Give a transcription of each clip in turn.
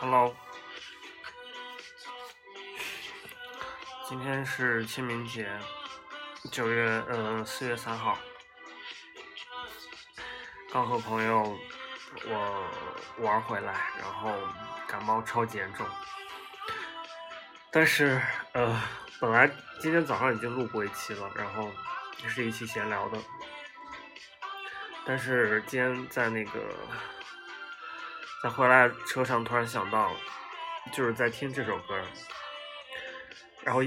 Hello，今天是清明节，九月呃四月三号，刚和朋友我玩回来，然后感冒超级严重，但是呃本来今天早上已经录过一期了，然后也是一期闲聊的，但是今天在那个。在回来车上突然想到，就是在听这首歌，然后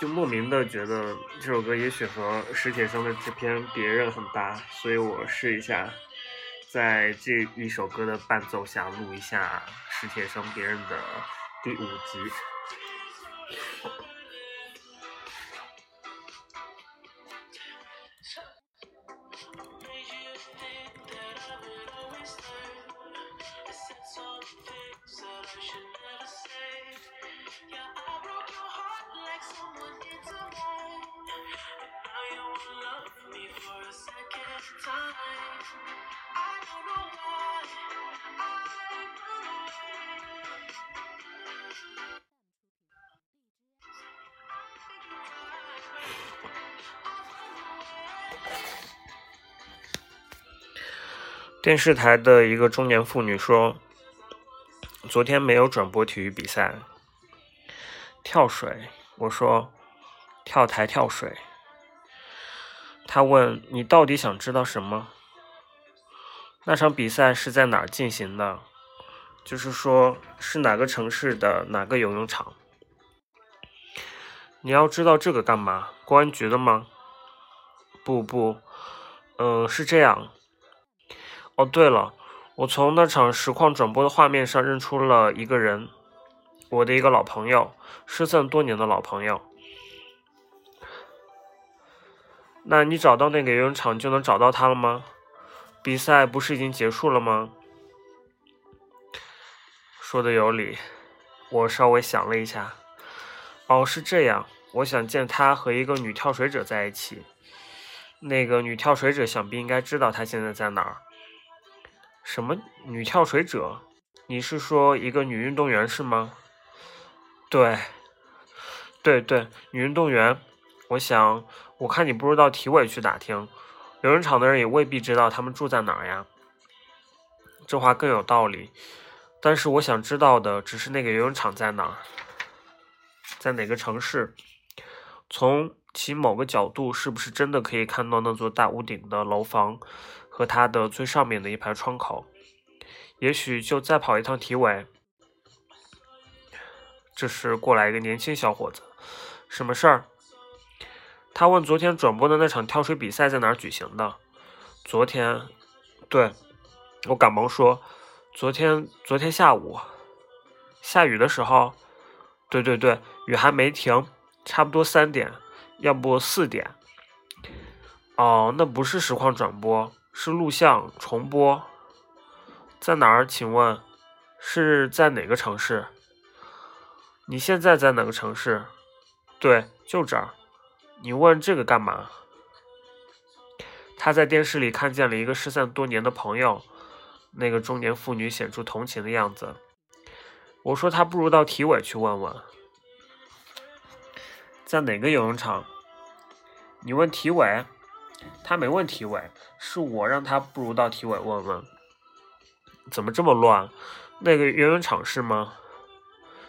就莫名的觉得这首歌也许和史铁生的这篇《别人》很搭，所以我试一下，在这一首歌的伴奏下录一下史铁生《别人》的第五集。电视台的一个中年妇女说：“昨天没有转播体育比赛，跳水。”我说：“跳台跳水。”他问：“你到底想知道什么？那场比赛是在哪儿进行的？就是说，是哪个城市的哪个游泳场？你要知道这个干嘛？公安局的吗？不不，嗯，是这样。”哦，对了，我从那场实况转播的画面上认出了一个人，我的一个老朋友，失散多年的老朋友。那你找到那个游泳场就能找到他了吗？比赛不是已经结束了吗？说的有理，我稍微想了一下。哦，是这样，我想见他和一个女跳水者在一起。那个女跳水者想必应该知道他现在在哪儿。什么女跳水者？你是说一个女运动员是吗？对，对对，女运动员。我想，我看你不如到体委去打听，游泳场的人也未必知道他们住在哪儿呀。这话更有道理。但是我想知道的只是那个游泳场在哪儿，在哪个城市？从其某个角度，是不是真的可以看到那座大屋顶的楼房？和它的最上面的一排窗口，也许就再跑一趟体委。这时过来一个年轻小伙子，什么事儿？他问昨天转播的那场跳水比赛在哪儿举行的？昨天，对，我赶忙说，昨天，昨天下午，下雨的时候，对对对，雨还没停，差不多三点，要不四点。哦，那不是实况转播。是录像重播，在哪儿？请问是在哪个城市？你现在在哪个城市？对，就这儿。你问这个干嘛？他在电视里看见了一个失散多年的朋友，那个中年妇女显出同情的样子。我说他不如到体委去问问，在哪个游泳场？你问体委。他没问体委，是我让他不如到体委问问。怎么这么乱？那个游泳场是吗？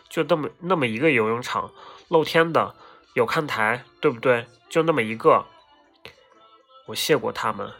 就那么那么一个游泳场，露天的，有看台，对不对？就那么一个。我谢过他们。